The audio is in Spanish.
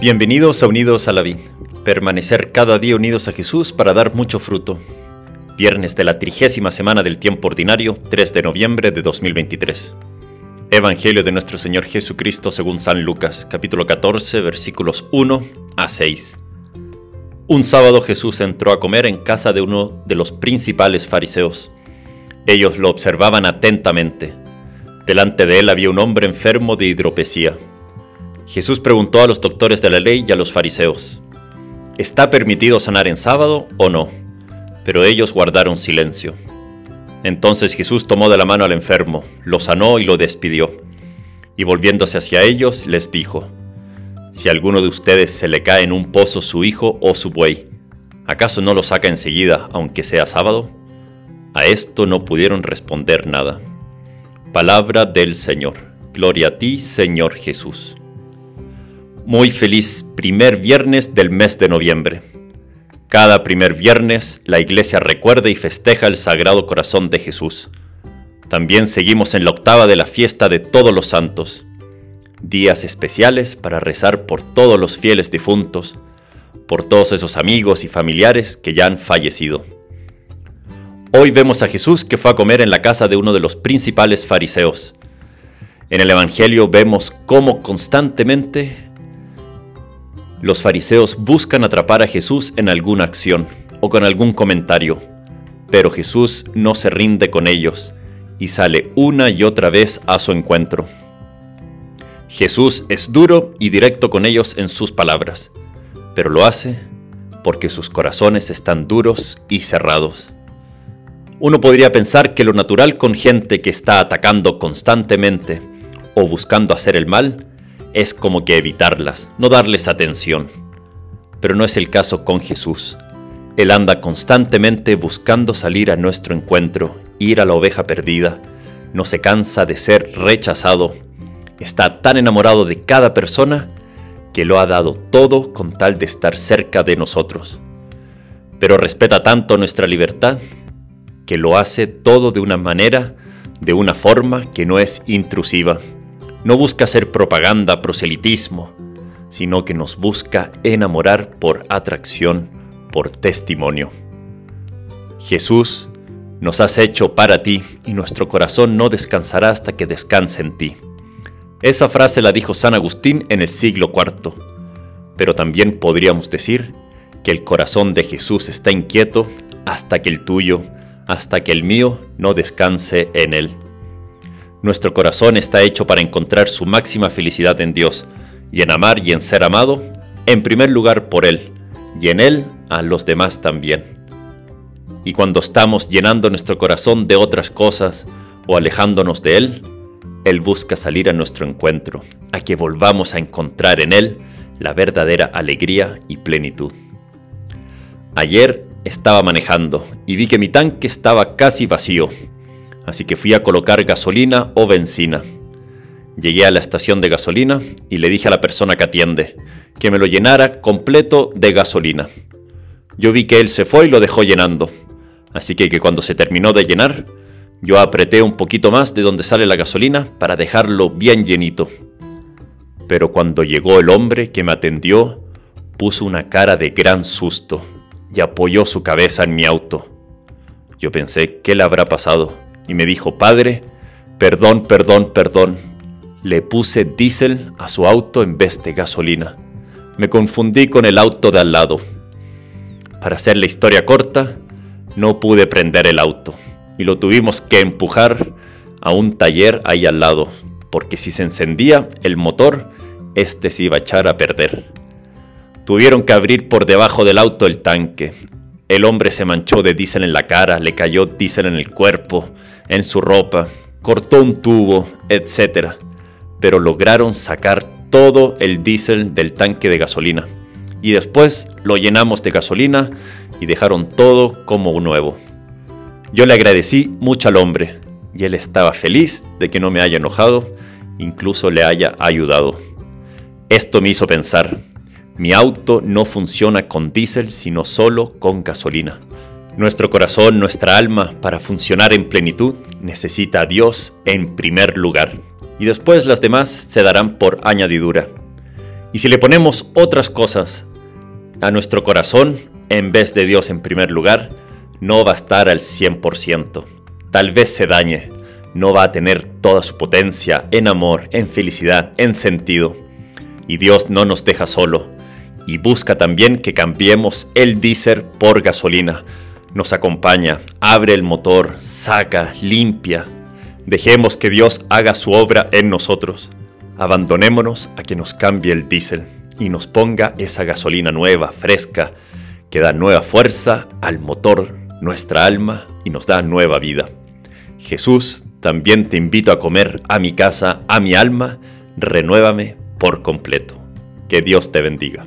Bienvenidos a Unidos a la Vid. Permanecer cada día unidos a Jesús para dar mucho fruto. Viernes de la trigésima semana del tiempo ordinario, 3 de noviembre de 2023. Evangelio de nuestro Señor Jesucristo según San Lucas, capítulo 14, versículos 1 a 6. Un sábado Jesús entró a comer en casa de uno de los principales fariseos. Ellos lo observaban atentamente. Delante de él había un hombre enfermo de hidropesía Jesús preguntó a los doctores de la ley y a los fariseos, ¿está permitido sanar en sábado o no? Pero ellos guardaron silencio. Entonces Jesús tomó de la mano al enfermo, lo sanó y lo despidió. Y volviéndose hacia ellos, les dijo, Si a alguno de ustedes se le cae en un pozo su hijo o su buey, ¿acaso no lo saca enseguida, aunque sea sábado? A esto no pudieron responder nada. Palabra del Señor. Gloria a ti, Señor Jesús. Muy feliz primer viernes del mes de noviembre. Cada primer viernes la iglesia recuerda y festeja el Sagrado Corazón de Jesús. También seguimos en la octava de la fiesta de todos los santos. Días especiales para rezar por todos los fieles difuntos, por todos esos amigos y familiares que ya han fallecido. Hoy vemos a Jesús que fue a comer en la casa de uno de los principales fariseos. En el Evangelio vemos cómo constantemente los fariseos buscan atrapar a Jesús en alguna acción o con algún comentario, pero Jesús no se rinde con ellos y sale una y otra vez a su encuentro. Jesús es duro y directo con ellos en sus palabras, pero lo hace porque sus corazones están duros y cerrados. Uno podría pensar que lo natural con gente que está atacando constantemente o buscando hacer el mal es como que evitarlas, no darles atención. Pero no es el caso con Jesús. Él anda constantemente buscando salir a nuestro encuentro, ir a la oveja perdida, no se cansa de ser rechazado, está tan enamorado de cada persona que lo ha dado todo con tal de estar cerca de nosotros. Pero respeta tanto nuestra libertad que lo hace todo de una manera, de una forma que no es intrusiva no busca hacer propaganda, proselitismo, sino que nos busca enamorar por atracción, por testimonio. Jesús, nos has hecho para ti y nuestro corazón no descansará hasta que descanse en ti. Esa frase la dijo San Agustín en el siglo IV, pero también podríamos decir que el corazón de Jesús está inquieto hasta que el tuyo, hasta que el mío no descanse en él. Nuestro corazón está hecho para encontrar su máxima felicidad en Dios, y en amar y en ser amado, en primer lugar por Él, y en Él a los demás también. Y cuando estamos llenando nuestro corazón de otras cosas o alejándonos de Él, Él busca salir a nuestro encuentro, a que volvamos a encontrar en Él la verdadera alegría y plenitud. Ayer estaba manejando y vi que mi tanque estaba casi vacío así que fui a colocar gasolina o benzina. Llegué a la estación de gasolina y le dije a la persona que atiende que me lo llenara completo de gasolina. Yo vi que él se fue y lo dejó llenando, así que, cuando se terminó de llenar, yo apreté un poquito más de donde sale la gasolina para dejarlo bien llenito. Pero cuando llegó el hombre que me atendió, puso una cara de gran susto y apoyó su cabeza en mi auto. Yo pensé, ¿qué le habrá pasado? Y me dijo, Padre, perdón, perdón, perdón. Le puse diésel a su auto en vez de gasolina. Me confundí con el auto de al lado. Para hacer la historia corta, no pude prender el auto y lo tuvimos que empujar a un taller ahí al lado, porque si se encendía el motor, este se iba a echar a perder. Tuvieron que abrir por debajo del auto el tanque. El hombre se manchó de diésel en la cara, le cayó diésel en el cuerpo, en su ropa, cortó un tubo, etc. Pero lograron sacar todo el diésel del tanque de gasolina. Y después lo llenamos de gasolina y dejaron todo como nuevo. Yo le agradecí mucho al hombre y él estaba feliz de que no me haya enojado, incluso le haya ayudado. Esto me hizo pensar, mi auto no funciona con diésel sino solo con gasolina. Nuestro corazón, nuestra alma, para funcionar en plenitud, necesita a Dios en primer lugar, y después las demás se darán por añadidura. Y si le ponemos otras cosas a nuestro corazón en vez de Dios en primer lugar, no va a estar al 100%. Tal vez se dañe, no va a tener toda su potencia en amor, en felicidad, en sentido. Y Dios no nos deja solo y busca también que cambiemos el diésel por gasolina. Nos acompaña, abre el motor, saca, limpia. Dejemos que Dios haga su obra en nosotros. Abandonémonos a que nos cambie el diésel y nos ponga esa gasolina nueva, fresca, que da nueva fuerza al motor, nuestra alma y nos da nueva vida. Jesús, también te invito a comer a mi casa, a mi alma, renuévame por completo. Que Dios te bendiga.